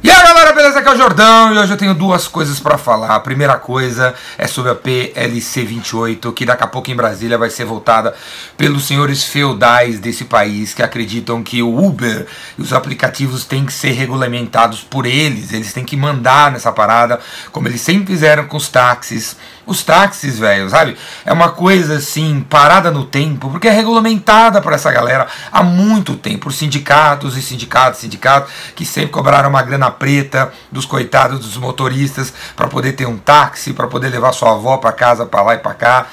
E aí galera, beleza? Aqui é o Jordão e hoje eu tenho duas coisas para falar. A primeira coisa é sobre a PLC 28, que daqui a pouco em Brasília vai ser votada pelos senhores feudais desse país que acreditam que o Uber e os aplicativos têm que ser regulamentados por eles, eles têm que mandar nessa parada, como eles sempre fizeram com os táxis. Os táxis, velho, sabe? É uma coisa assim, parada no tempo, porque é regulamentada por essa galera há muito tempo, por sindicatos e sindicatos, sindicatos que sempre cobraram uma grana preta dos coitados dos motoristas para poder ter um táxi, para poder levar sua avó para casa, para lá e para cá.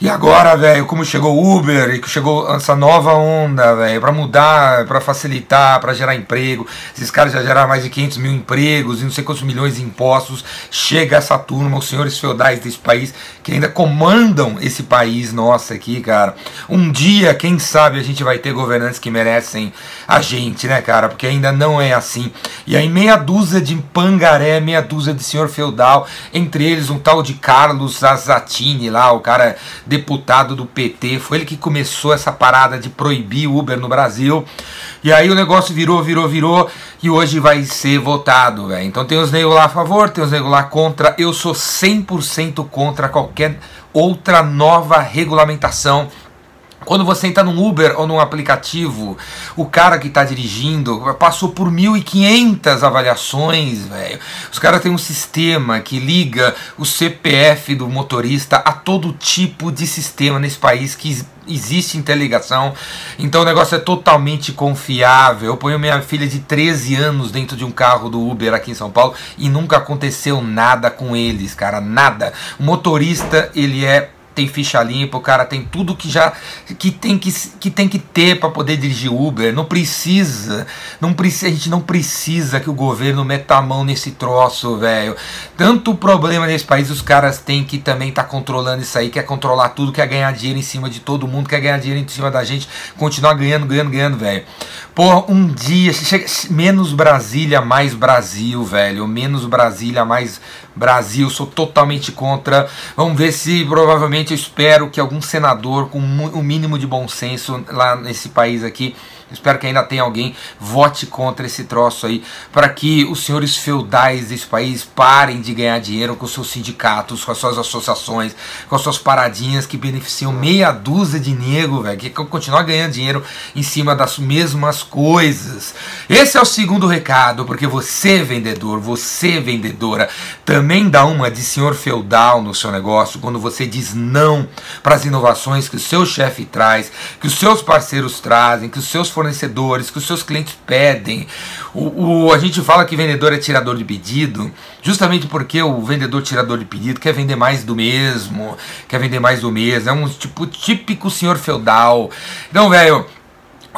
E agora, velho, como chegou o Uber e que chegou essa nova onda, velho, para mudar, para facilitar, para gerar emprego. Esses caras já geraram mais de 500 mil empregos e não sei quantos milhões de impostos. Chega essa turma, os senhores feudais desse país que ainda comandam esse país nosso aqui, cara. Um dia, quem sabe, a gente vai ter governantes que merecem a gente, né, cara? Porque ainda não é assim. E aí, meia dúzia de pangaré, meia dúzia de senhor feudal, entre eles um tal de Carlos Azatini lá, o cara deputado do PT, foi ele que começou essa parada de proibir Uber no Brasil. E aí o negócio virou, virou, virou e hoje vai ser votado, velho. Então tem os negros lá a favor, tem os negros lá contra. Eu sou 100% contra qualquer outra nova regulamentação quando você entra num Uber ou num aplicativo, o cara que está dirigindo passou por 1.500 avaliações, velho. Os caras têm um sistema que liga o CPF do motorista a todo tipo de sistema nesse país que existe interligação. Então o negócio é totalmente confiável. Eu ponho minha filha de 13 anos dentro de um carro do Uber aqui em São Paulo e nunca aconteceu nada com eles, cara, nada. O motorista, ele é tem ficha limpa, o cara tem tudo que já que tem que, que, tem que ter para poder dirigir Uber. Não precisa, não precisa, a gente não precisa que o governo meta a mão nesse troço, velho. Tanto problema nesse país, os caras têm que também estar tá controlando isso aí, quer controlar tudo, quer ganhar dinheiro em cima de todo mundo, quer ganhar dinheiro em cima da gente, continuar ganhando, ganhando, ganhando, velho. Porra, um dia, chega, menos Brasília, mais Brasil, velho. Menos Brasília, mais Brasil. Sou totalmente contra. Vamos ver se provavelmente eu espero que algum senador com o um mínimo de bom senso lá nesse país aqui Espero que ainda tenha alguém vote contra esse troço aí, para que os senhores feudais desse país parem de ganhar dinheiro com seus sindicatos, com as suas associações, com as suas paradinhas que beneficiam meia dúzia de nego, velho, que continuar ganhando dinheiro em cima das mesmas coisas. Esse é o segundo recado, porque você, vendedor, você, vendedora, também dá uma de senhor feudal no seu negócio quando você diz não para as inovações que o seu chefe traz, que os seus parceiros trazem, que os seus fornecedores, que os seus clientes pedem. O, o, a gente fala que vendedor é tirador de pedido, justamente porque o vendedor tirador de pedido quer vender mais do mesmo, quer vender mais do mesmo, é um tipo típico senhor feudal. Então, velho,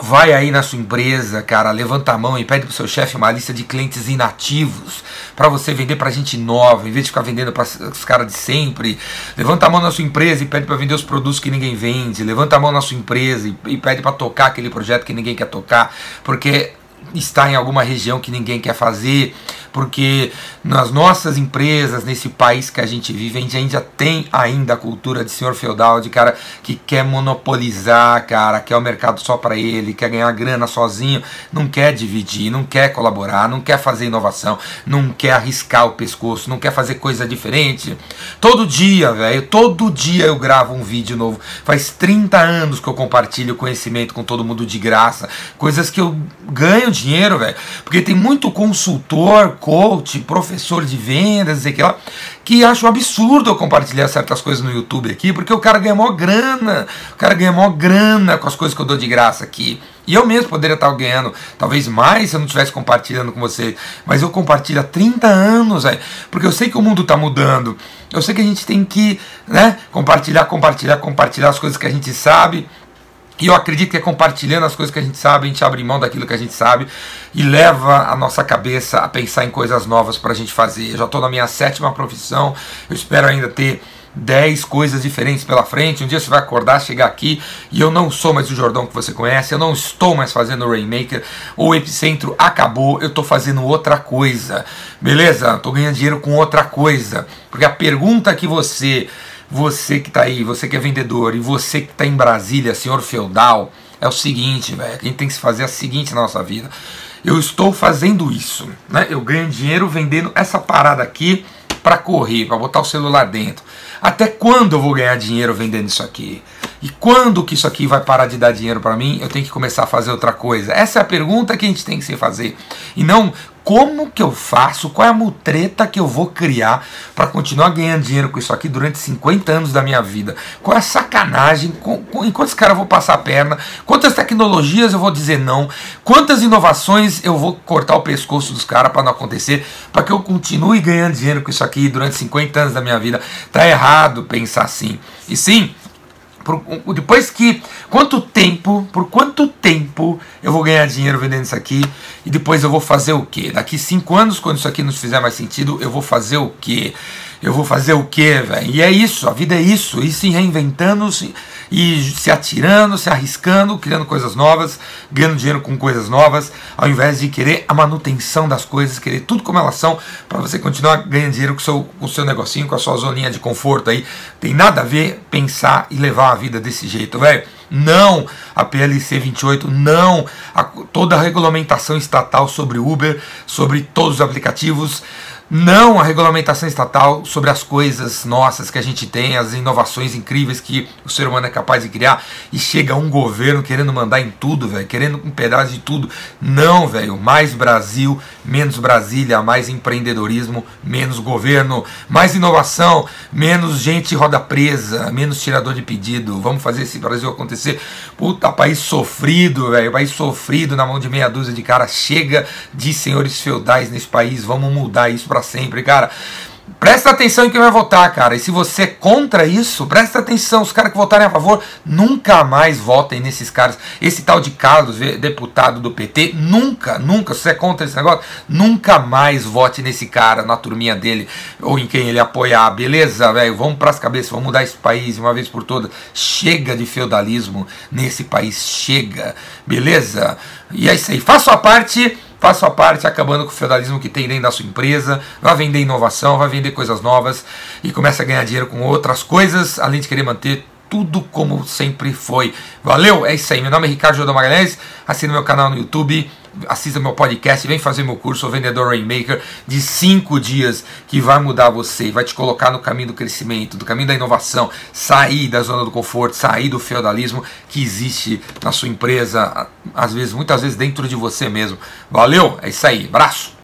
Vai aí na sua empresa, cara, levanta a mão e pede pro seu chefe uma lista de clientes inativos para você vender para gente nova, em vez de ficar vendendo para os caras de sempre. Levanta a mão na sua empresa e pede para vender os produtos que ninguém vende. Levanta a mão na sua empresa e, e pede para tocar aquele projeto que ninguém quer tocar, porque está em alguma região que ninguém quer fazer porque nas nossas empresas, nesse país que a gente vive, a gente ainda tem ainda a cultura de senhor feudal, de cara que quer monopolizar, cara, quer o mercado só para ele, quer ganhar grana sozinho, não quer dividir, não quer colaborar, não quer fazer inovação, não quer arriscar o pescoço, não quer fazer coisa diferente. Todo dia, velho, todo dia eu gravo um vídeo novo. Faz 30 anos que eu compartilho conhecimento com todo mundo de graça, coisas que eu ganho dinheiro, velho, porque tem muito consultor coach, professor de vendas, sei que lá, que acha um absurdo eu compartilhar certas coisas no YouTube aqui, porque o cara ganha maior grana, o cara ganha maior grana com as coisas que eu dou de graça aqui. E eu mesmo poderia estar ganhando talvez mais se eu não estivesse compartilhando com você. Mas eu compartilho há 30 anos, véio, porque eu sei que o mundo está mudando. Eu sei que a gente tem que né, compartilhar, compartilhar, compartilhar as coisas que a gente sabe e eu acredito que é compartilhando as coisas que a gente sabe, a gente abre mão daquilo que a gente sabe e leva a nossa cabeça a pensar em coisas novas para a gente fazer. Eu já estou na minha sétima profissão, eu espero ainda ter 10 coisas diferentes pela frente. Um dia você vai acordar, chegar aqui e eu não sou mais o Jordão que você conhece, eu não estou mais fazendo o Rainmaker, o Epicentro acabou, eu estou fazendo outra coisa, beleza? Estou ganhando dinheiro com outra coisa, porque a pergunta que você você que está aí, você que é vendedor e você que está em Brasília, senhor feudal, é o seguinte, velho. A gente tem que se fazer a seguinte na nossa vida. eu estou fazendo isso, né? Eu ganho dinheiro vendendo essa parada aqui para correr, para botar o celular dentro. Até quando eu vou ganhar dinheiro vendendo isso aqui? E quando que isso aqui vai parar de dar dinheiro para mim? Eu tenho que começar a fazer outra coisa. Essa é a pergunta que a gente tem que se fazer. E não como que eu faço, qual é a mutreta que eu vou criar para continuar ganhando dinheiro com isso aqui durante 50 anos da minha vida? Qual é a sacanagem? Com, com, em quantos caras eu vou passar a perna? Quantas tecnologias eu vou dizer não? Quantas inovações eu vou cortar o pescoço dos caras para não acontecer? Para que eu continue ganhando dinheiro com isso aqui durante 50 anos da minha vida? Tá errado pensar assim. E sim, por, depois que. Quanto tempo, por quanto tempo eu vou ganhar dinheiro vendendo isso aqui? E depois eu vou fazer o quê? Daqui cinco anos, quando isso aqui não fizer mais sentido, eu vou fazer o quê? Eu vou fazer o quê, velho? E é isso, a vida é isso, e se reinventando se, e se atirando, se arriscando, criando coisas novas, ganhando dinheiro com coisas novas, ao invés de querer a manutenção das coisas, querer tudo como elas são, para você continuar ganhando dinheiro com o seu, com seu negocinho, com a sua zoninha de conforto aí. Tem nada a ver pensar e levar a vida desse jeito, velho não a PLC 28, não a, toda a regulamentação estatal sobre Uber, sobre todos os aplicativos, não a regulamentação estatal sobre as coisas nossas que a gente tem, as inovações incríveis que o ser humano é capaz de criar, e chega um governo querendo mandar em tudo, velho, querendo um pedaço de tudo. Não, velho, mais Brasil, menos Brasília, mais empreendedorismo, menos governo, mais inovação, menos gente roda presa, menos tirador de pedido. Vamos fazer esse Brasil acontecer. Puta, país sofrido, velho, país sofrido na mão de meia dúzia de cara. Chega de senhores feudais nesse país, vamos mudar isso para sempre, cara. Presta atenção em quem vai votar, cara. E se você é contra isso, presta atenção. Os caras que votarem a favor, nunca mais votem nesses caras. Esse tal de Carlos, deputado do PT, nunca, nunca, se você é contra esse negócio, nunca mais vote nesse cara, na turminha dele, ou em quem ele apoiar. Beleza, velho? Vamos pras cabeças, vamos mudar esse país uma vez por todas. Chega de feudalismo nesse país, chega. Beleza? E é isso aí. Faça a parte faça a parte acabando com o feudalismo que tem dentro da sua empresa, vai vender inovação, vai vender coisas novas e comece a ganhar dinheiro com outras coisas, além de querer manter tudo como sempre foi. Valeu? É isso aí. Meu nome é Ricardo Jordão Magalhães. Assina meu canal no YouTube assista meu podcast, vem fazer meu curso, o Vendedor Rainmaker, de cinco dias, que vai mudar você, vai te colocar no caminho do crescimento, do caminho da inovação, sair da zona do conforto, sair do feudalismo que existe na sua empresa, às vezes, muitas vezes dentro de você mesmo. Valeu, é isso aí, abraço!